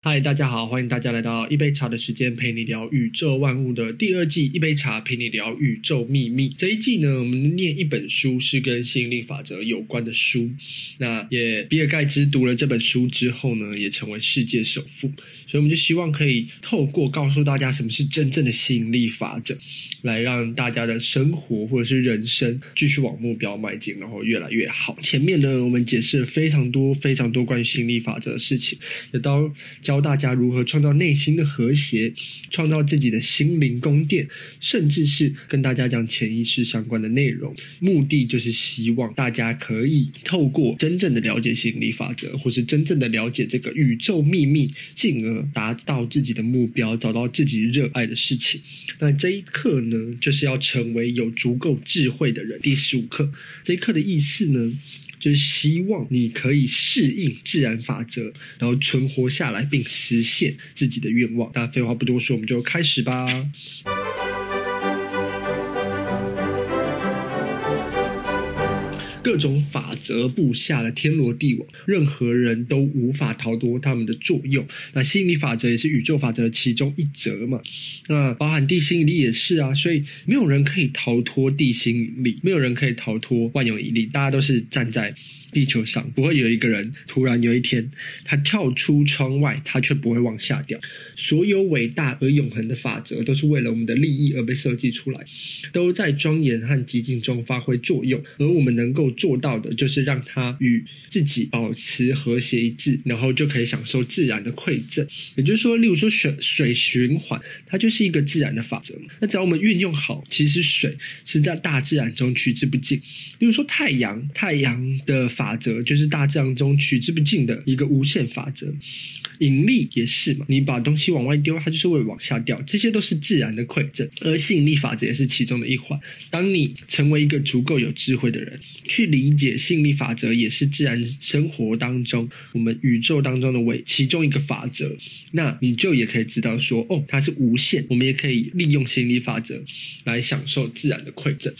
嗨，大家好，欢迎大家来到一杯茶的时间，陪你聊宇宙万物的第二季。一杯茶陪你聊宇宙秘密。这一季呢，我们念一本书，是跟吸引力法则有关的书。那也比尔盖茨读了这本书之后呢，也成为世界首富。所以我们就希望可以透过告诉大家什么是真正的吸引力法则，来让大家的生活或者是人生继续往目标迈进，然后越来越好。前面呢，我们解释了非常多非常多关于吸引力法则的事情，也到。教大家如何创造内心的和谐，创造自己的心灵宫殿，甚至是跟大家讲潜意识相关的内容。目的就是希望大家可以透过真正的了解吸引力法则，或是真正的了解这个宇宙秘密，进而达到自己的目标，找到自己热爱的事情。那这一课呢，就是要成为有足够智慧的人。第十五课，这一课的意思呢，就是希望你可以适应自然法则，然后存活下来，并实现自己的愿望。那废话不多说，我们就开始吧。各种法则布下了天罗地网，任何人都无法逃脱他们的作用。那吸引力法则也是宇宙法则其中一则嘛？那包含地心引力也是啊，所以没有人可以逃脱地心引力，没有人可以逃脱万有引力，大家都是站在地球上，不会有一个人突然有一天他跳出窗外，他却不会往下掉。所有伟大而永恒的法则都是为了我们的利益而被设计出来，都在庄严和寂静中发挥作用，而我们能够做到的就是让它与自己保持和谐一致，然后就可以享受自然的馈赠。也就是说，例如说水水循环，它就是一个自然的法则嘛。那只要我们运用好，其实水是在大自然中取之不尽。例如说太阳，太阳的。法则就是大自然中取之不尽的一个无限法则，引力也是嘛。你把东西往外丢，它就是会往下掉，这些都是自然的馈赠。而吸引力法则也是其中的一环。当你成为一个足够有智慧的人，去理解吸引力法则也是自然生活当中我们宇宙当中的为其中一个法则，那你就也可以知道说，哦，它是无限。我们也可以利用吸引力法则来享受自然的馈赠。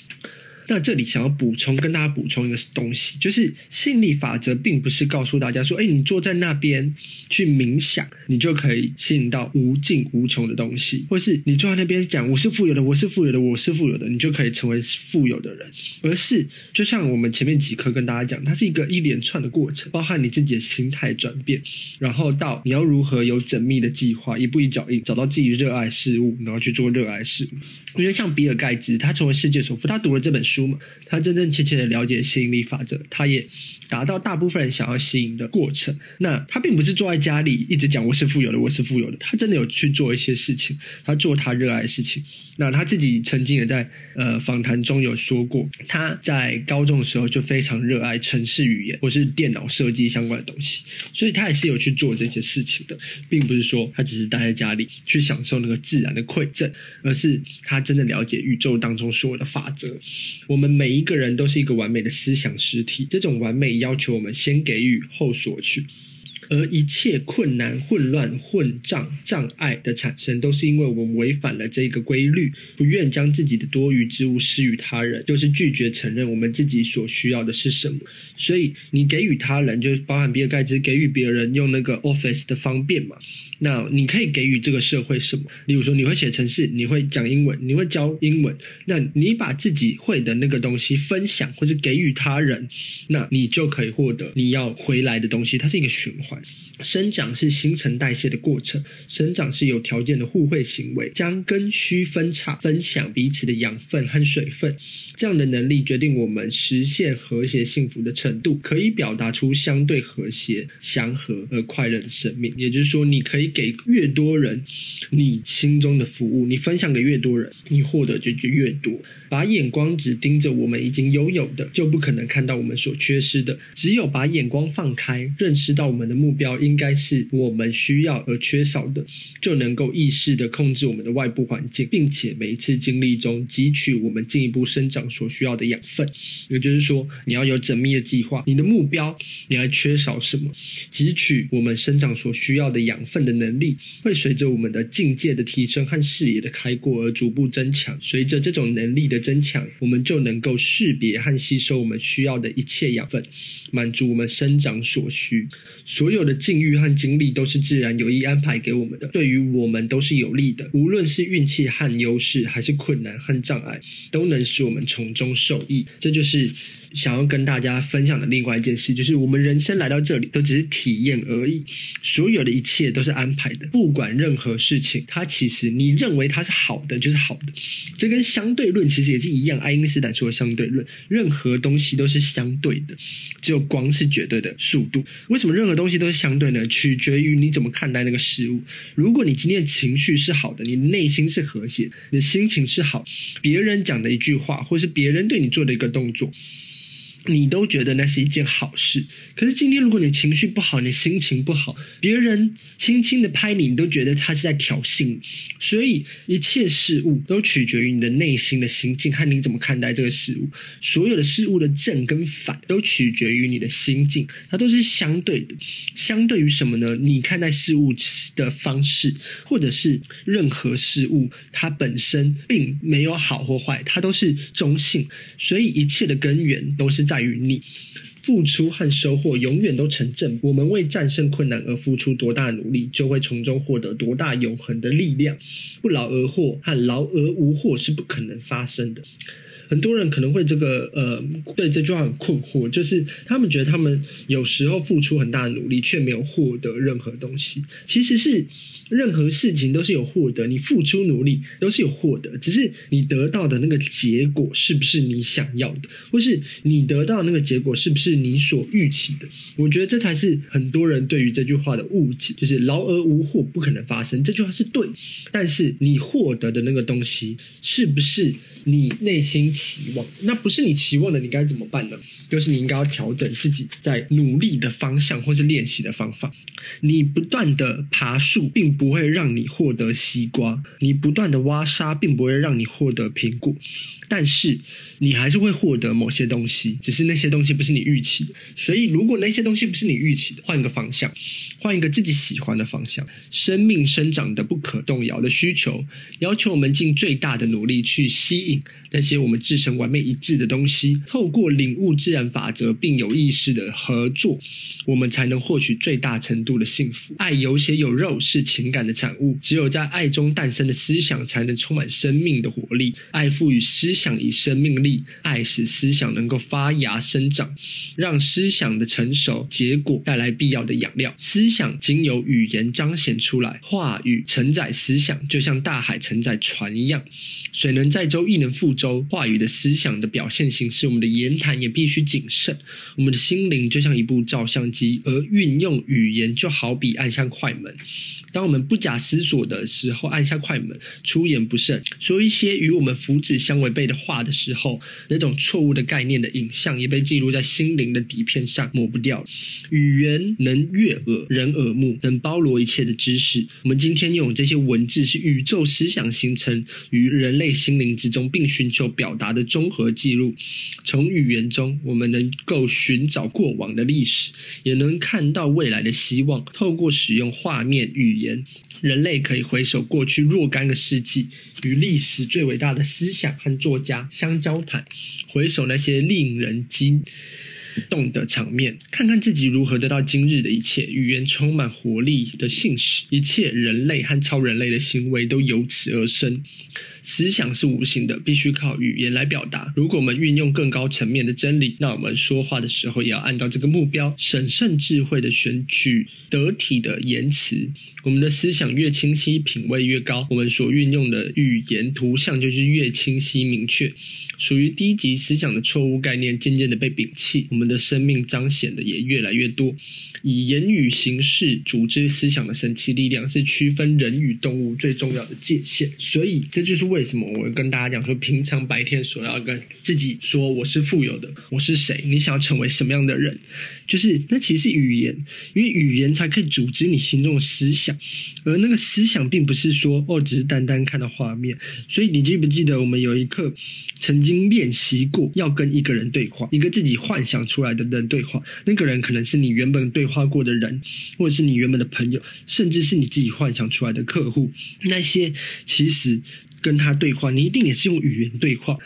那这里想要补充，跟大家补充一个东西，就是吸引力法则并不是告诉大家说，哎，你坐在那边去冥想，你就可以吸引到无尽无穷的东西，或是你坐在那边讲我是富有的，我是富有的，我是富有的，你就可以成为富有的人。而是就像我们前面几课跟大家讲，它是一个一连串的过程，包含你自己的心态转变，然后到你要如何有缜密的计划，一步一脚印找到自己热爱事物，然后去做热爱事物。我觉得像比尔盖茨，他成为世界首富，他读了这本书。他真真切切的了解吸引力法则，他也达到大部分人想要吸引的过程。那他并不是坐在家里一直讲我是富有的，我是富有的。他真的有去做一些事情，他做他热爱的事情。那他自己曾经也在呃访谈中有说过，他在高中的时候就非常热爱程式语言或是电脑设计相关的东西，所以他也是有去做这些事情的，并不是说他只是待在家里去享受那个自然的馈赠，而是他真的了解宇宙当中所有的法则。我们每一个人都是一个完美的思想实体，这种完美要求我们先给予后索取。而一切困难、混乱、混账、障碍的产生，都是因为我们违反了这个规律，不愿将自己的多余之物施予他人，就是拒绝承认我们自己所需要的是什么。所以，你给予他人，就是包含比尔盖茨给予别人用那个 Office 的方便嘛。那你可以给予这个社会什么？例如说，你会写程式，你会讲英文，你会教英文，那你把自己会的那个东西分享，或是给予他人，那你就可以获得你要回来的东西。它是一个循环。生长是新陈代谢的过程，生长是有条件的互惠行为，将根须分叉，分享彼此的养分和水分。这样的能力决定我们实现和谐幸福的程度，可以表达出相对和谐、祥和而快乐的生命。也就是说，你可以给越多人你心中的服务，你分享给越多人，你获得就就越多。把眼光只盯着我们已经拥有的，就不可能看到我们所缺失的。只有把眼光放开，认识到我们的目目标应该是我们需要而缺少的，就能够意识地控制我们的外部环境，并且每一次经历中汲取我们进一步生长所需要的养分。也就是说，你要有缜密的计划，你的目标你还缺少什么？汲取我们生长所需要的养分的能力，会随着我们的境界的提升和视野的开阔而逐步增强。随着这种能力的增强，我们就能够识别和吸收我们需要的一切养分，满足我们生长所需。所有。所有的境遇和经历都是自然有意安排给我们的，对于我们都是有利的。无论是运气和优势，还是困难和障碍，都能使我们从中受益。这就是。想要跟大家分享的另外一件事，就是我们人生来到这里都只是体验而已，所有的一切都是安排的。不管任何事情，它其实你认为它是好的，就是好的。这跟相对论其实也是一样，爱因斯坦说的相对论，任何东西都是相对的，只有光是绝对的速度。为什么任何东西都是相对呢？取决于你怎么看待那个事物。如果你今天的情绪是好的，你内心是和谐，你的心情是好，别人讲的一句话，或是别人对你做的一个动作。你都觉得那是一件好事，可是今天如果你情绪不好，你心情不好，别人轻轻的拍你，你都觉得他是在挑衅。所以一切事物都取决于你的内心的心境，看你怎么看待这个事物。所有的事物的正跟反都取决于你的心境，它都是相对的。相对于什么呢？你看待事物的方式，或者是任何事物，它本身并没有好或坏，它都是中性。所以一切的根源都是在。在于你付出和收获永远都成正比。我们为战胜困难而付出多大努力，就会从中获得多大永恒的力量。不劳而获和劳而无获是不可能发生的。很多人可能会这个呃，对这句话很困惑，就是他们觉得他们有时候付出很大的努力，却没有获得任何东西。其实是。任何事情都是有获得，你付出努力都是有获得，只是你得到的那个结果是不是你想要的，或是你得到那个结果是不是你所预期的？我觉得这才是很多人对于这句话的误解，就是劳而无获不可能发生。这句话是对，但是你获得的那个东西是不是你内心期望？那不是你期望的，你该怎么办呢？就是你应该要调整自己在努力的方向，或是练习的方法。你不断的爬树，并不会让你获得西瓜；你不断的挖沙，并不会让你获得苹果。但是你还是会获得某些东西，只是那些东西不是你预期的。所以，如果那些东西不是你预期的，换一个方向，换一个自己喜欢的方向。生命生长的不可动摇的需求，要求我们尽最大的努力去吸引那些我们制成完美一致的东西。透过领悟自然法则，并有意识的合作，我们才能获取最大程度的幸福。爱有血有肉，是情感的产物。只有在爱中诞生的思想，才能充满生命的活力。爱赋予思想以生命力，爱使思想能够发芽生长，让思想的成熟结果带来必要的养料。思想经由语言彰显出来，话语承载思想，就像大海承载船一样。水能载舟，亦能覆舟。话语的思想的表现形式，我们的言谈也必须谨慎。我们的心灵就像一部照相机，而运用语言就好比按下快门。当我们不假思索的时候按下快门，出言不慎，说一些与我们福祉相违背的话的时候，那种错误的概念的影像也被记录在心灵的底片上，抹不掉。语言能悦耳人耳目，能包罗一切的知识。我们今天用这些文字，是宇宙思想形成于人类心灵之中，并寻求表达的综合记录。从语言中，我们能够寻找过往的历史，也能看到未来的希望。透过使用画面语言，人类可以回首过去若干个世纪，与历史最伟大的思想和作家相交谈，回首那些令人惊动的场面，看看自己如何得到今日的一切。语言充满活力的信使，一切人类和超人类的行为都由此而生。思想是无形的，必须靠语言来表达。如果我们运用更高层面的真理，那我们说话的时候也要按照这个目标，审慎智慧的选取得体的言辞。我们的思想越清晰，品味越高，我们所运用的语言图像就是越清晰明确。属于低级思想的错误概念渐渐的被摒弃，我们的生命彰显的也越来越多。以言语形式组织思想的神奇力量，是区分人与动物最重要的界限。所以，这就是为什么我会跟大家讲说，平常白天所要跟自己说，我是富有的，我是谁？你想要成为什么样的人？就是那其实是语言，因为语言才可以组织你心中的思想，而那个思想并不是说哦，只是单单看到画面。所以，你记不记得我们有一课曾经练习过，要跟一个人对话，一个自己幻想出出来的人对话，那个人可能是你原本对。话过的人，或者是你原本的朋友，甚至是你自己幻想出来的客户，那些其实跟他对话，你一定也是用语言对话。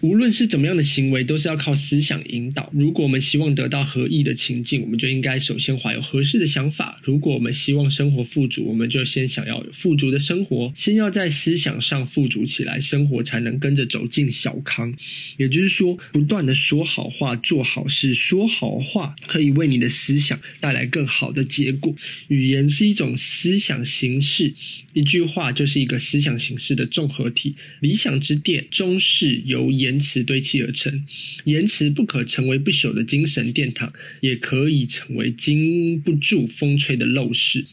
无论是怎么样的行为，都是要靠思想引导。如果我们希望得到合意的情境，我们就应该首先怀有合适的想法。如果我们希望生活富足，我们就先想要富足的生活，先要在思想上富足起来，生活才能跟着走进小康。也就是说，不断的说好话，做好事，说好话可以为你的思想带来更好的结果。语言是一种思想形式，一句话就是一个思想形式的综合体。理想之殿终是由言辞堆砌而成，言辞不可成为不朽的精神殿堂，也可以成为经不住风吹的陋室。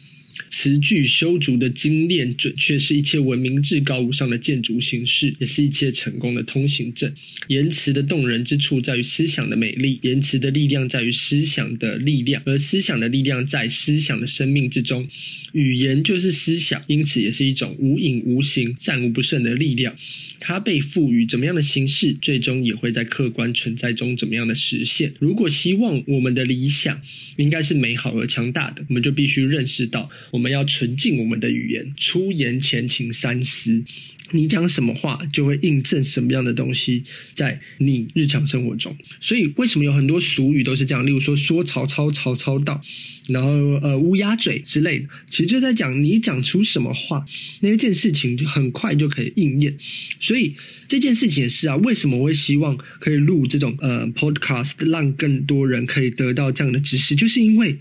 词句修筑的精炼准确，是一切文明至高无上的建筑形式，也是一切成功的通行证。言辞的动人之处在于思想的美丽，言辞的力量在于思想的力量，而思想的力量在思想的生命之中。语言就是思想，因此也是一种无影无形、战无不胜的力量。它被赋予怎么样的形式，最终也会在客观存在中怎么样的实现。如果希望我们的理想应该是美好而强大的，我们就必须认识到，我们我们要纯净我们的语言。出言前请三思。你讲什么话，就会印证什么样的东西在你日常生活中。所以，为什么有很多俗语都是这样？例如说，说曹操，曹操到，然后呃，乌鸦嘴之类的，其实就在讲你讲出什么话，那一件事情就很快就可以应验。所以这件事情也是啊，为什么我会希望可以录这种呃 podcast，让更多人可以得到这样的知识，就是因为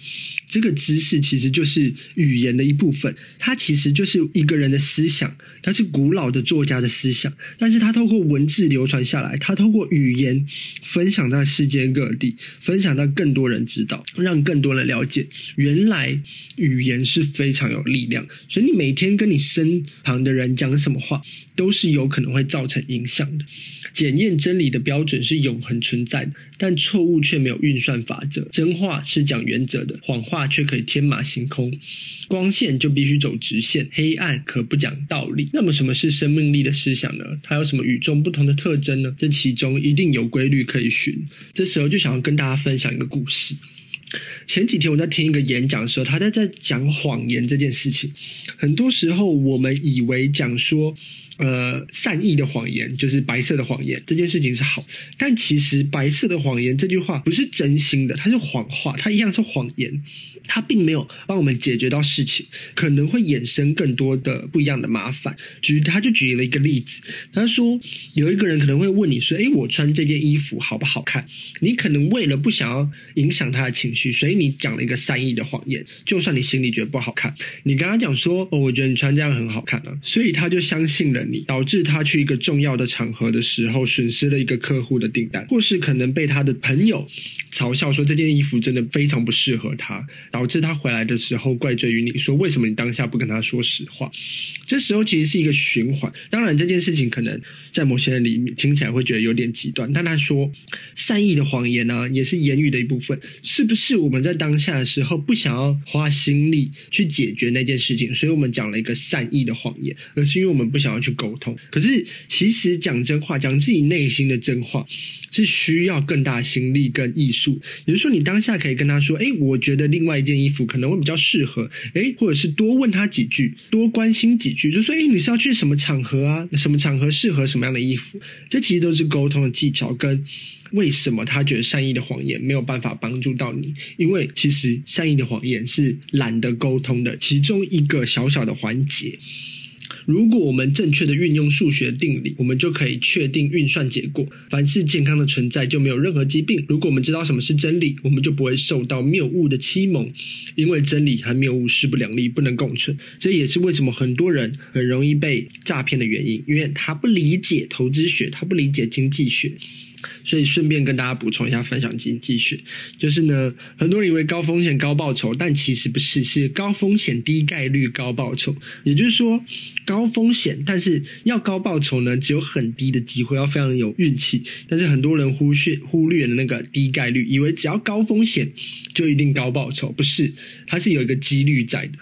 这个知识其实就是语言的一部分，它其实就是一个人的思想，它是古老的作家的思想，但是他透过文字流传下来，他透过语言分享在世界各地，分享到更多人知道，让更多人了解，原来语言是非常有力量。所以你每天跟你身旁的人讲什么话，都是有可能会造成影响的。检验真理的标准是永恒存在的，但错误却没有运算法则。真话是讲原则的，谎话却可以天马行空。光线就必须走直线，黑暗可不讲道理。那么，什么是生命力的思想呢？它有什么与众不同的特征呢？这其中一定有规律可以循。这时候就想要跟大家分享一个故事。前几天我在听一个演讲的时候，他在在讲谎言这件事情。很多时候我们以为讲说。呃，善意的谎言就是白色的谎言，这件事情是好，但其实白色的谎言这句话不是真心的，它是谎话，它一样是谎言，它并没有帮我们解决到事情，可能会衍生更多的不一样的麻烦。举他就举了一个例子，他说有一个人可能会问你说：“诶，我穿这件衣服好不好看？”你可能为了不想要影响他的情绪，所以你讲了一个善意的谎言，就算你心里觉得不好看，你跟他讲说：“哦，我觉得你穿这样很好看啊。”所以他就相信了。你导致他去一个重要的场合的时候，损失了一个客户的订单，或是可能被他的朋友嘲笑说这件衣服真的非常不适合他，导致他回来的时候怪罪于你说，为什么你当下不跟他说实话？这时候其实是一个循环。当然这件事情可能在某些人里面听起来会觉得有点极端，但他说善意的谎言呢、也是言语的一部分。是不是我们在当下的时候不想要花心力去解决那件事情，所以我们讲了一个善意的谎言，而是因为我们不想要去。沟通，可是其实讲真话，讲自己内心的真话，是需要更大心力跟艺术。也就是说，你当下可以跟他说：“哎，我觉得另外一件衣服可能会比较适合。”哎，或者是多问他几句，多关心几句，就说：“哎，你是要去什么场合啊？什么场合适合什么样的衣服？”这其实都是沟通的技巧。跟为什么他觉得善意的谎言没有办法帮助到你？因为其实善意的谎言是懒得沟通的其中一个小小的环节。如果我们正确的运用数学定理，我们就可以确定运算结果。凡是健康的存在，就没有任何疾病。如果我们知道什么是真理，我们就不会受到谬误的欺蒙，因为真理和谬误势不两立，不能共存。这也是为什么很多人很容易被诈骗的原因，因为他不理解投资学，他不理解经济学。所以顺便跟大家补充一下，分享经济学，就是呢，很多人以为高风险高报酬，但其实不是，是高风险低概率高报酬。也就是说，高高风险，但是要高报酬呢，只有很低的机会，要非常有运气。但是很多人忽视忽略了那个低概率，以为只要高风险就一定高报酬，不是，它是有一个几率在的。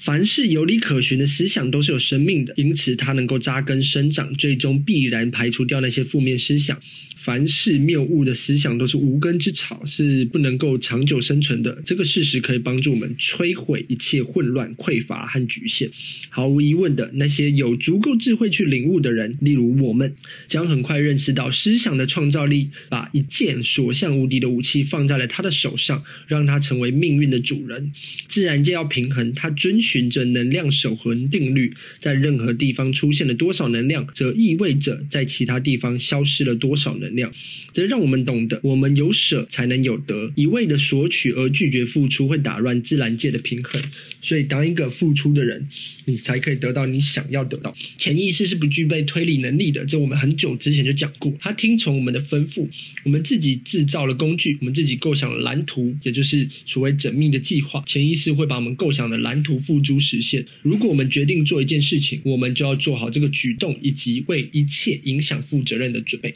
凡是有理可循的思想都是有生命的，因此它能够扎根生长，最终必然排除掉那些负面思想。凡是谬误的思想都是无根之草，是不能够长久生存的。这个事实可以帮助我们摧毁一切混乱、匮乏和局限。毫无疑问的，那些有足够智慧去领悟的人，例如我们，将很快认识到思想的创造力，把一件所向无敌的武器放在了他的手上，让他成为命运的主人。自然界要平衡，它遵循着能量守恒定律，在任何地方出现了多少能量，则意味着在其他地方消失了多少能量。量，这让我们懂得，我们有舍才能有得。一味的索取而拒绝付出，会打乱自然界的平衡。所以，当一个付出的人，你才可以得到你想要得到。潜意识是不具备推理能力的，这我们很久之前就讲过。他听从我们的吩咐，我们自己制造了工具，我们自己构想了蓝图，也就是所谓缜密的计划。潜意识会把我们构想的蓝图付诸实现。如果我们决定做一件事情，我们就要做好这个举动以及为一切影响负责任的准备。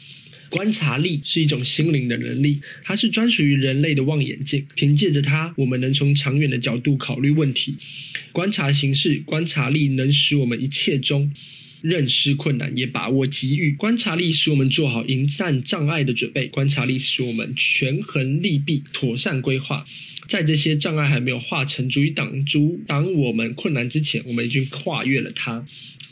观察力是一种心灵的能力，它是专属于人类的望远镜。凭借着它，我们能从长远的角度考虑问题。观察形式，观察力能使我们一切中认识困难，也把握机遇。观察力使我们做好迎战障碍的准备。观察力使我们权衡利弊，妥善规划。在这些障碍还没有化成足以挡住挡我们困难之前，我们已经跨越了它。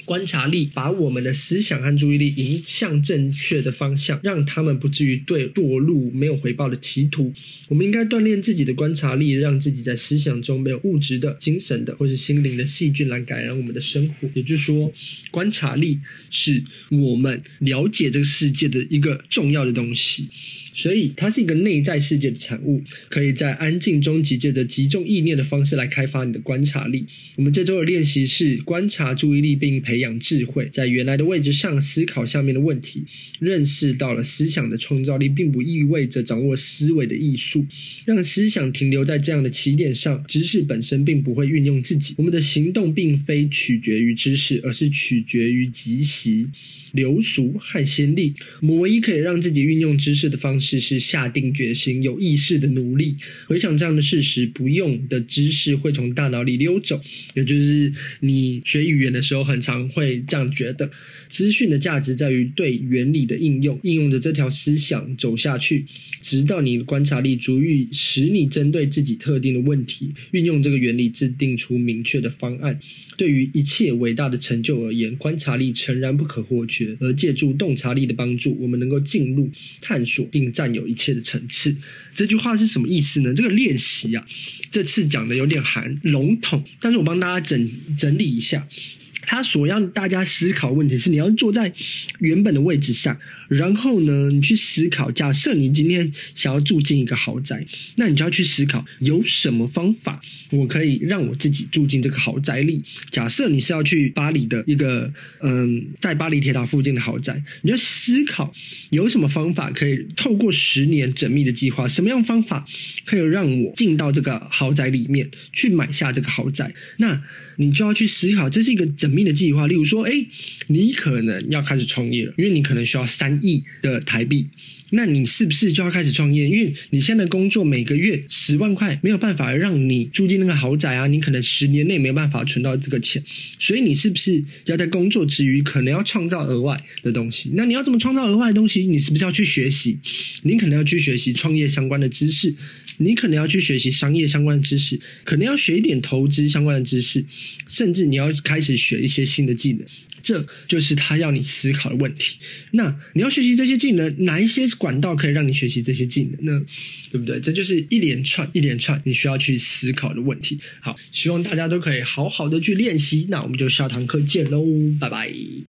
观察力把我们的思想和注意力引向正确的方向，让他们不至于对堕入没有回报的歧途。我们应该锻炼自己的观察力，让自己在思想中没有物质的、精神的或是心灵的细菌来感染我们的生活。也就是说，观察力是我们了解这个世界的一个重要的东西。所以，它是一个内在世界的产物，可以在安静中集结着集中意念的方式来开发你的观察力。我们这周的练习是观察注意力并培养智慧，在原来的位置上思考下面的问题。认识到了思想的创造力，并不意味着掌握思维的艺术。让思想停留在这样的起点上，知识本身并不会运用自己。我们的行动并非取决于知识，而是取决于集习、流俗和先例。我们唯一可以让自己运用知识的方式。是下定决心、有意识的努力。回想这样的事实，不用的知识会从大脑里溜走。也就是你学语言的时候，很常会这样觉得：资讯的价值在于对原理的应用，应用着这条思想走下去，直到你的观察力足以使你针对自己特定的问题，运用这个原理制定出明确的方案。对于一切伟大的成就而言，观察力诚然不可或缺。而借助洞察力的帮助，我们能够进入探索并。占有一切的层次，这句话是什么意思呢？这个练习啊，这次讲的有点含笼统，但是我帮大家整整理一下。他所让大家思考问题是：你要坐在原本的位置上，然后呢，你去思考。假设你今天想要住进一个豪宅，那你就要去思考有什么方法，我可以让我自己住进这个豪宅里。假设你是要去巴黎的一个，嗯，在巴黎铁塔附近的豪宅，你就思考有什么方法可以透过十年缜密的计划，什么样方法可以让我进到这个豪宅里面去买下这个豪宅？那你就要去思考，这是一个缜。密的计划，例如说，哎，你可能要开始创业了，因为你可能需要三亿的台币，那你是不是就要开始创业？因为你现在工作每个月十万块没有办法让你住进那个豪宅啊，你可能十年内没有办法存到这个钱，所以你是不是要在工作之余，可能要创造额外的东西？那你要怎么创造额外的东西？你是不是要去学习？你可能要去学习创业相关的知识。你可能要去学习商业相关的知识，可能要学一点投资相关的知识，甚至你要开始学一些新的技能。这就是他要你思考的问题。那你要学习这些技能，哪一些管道可以让你学习这些技能呢？对不对？这就是一连串一连串你需要去思考的问题。好，希望大家都可以好好的去练习。那我们就下堂课见喽，拜拜。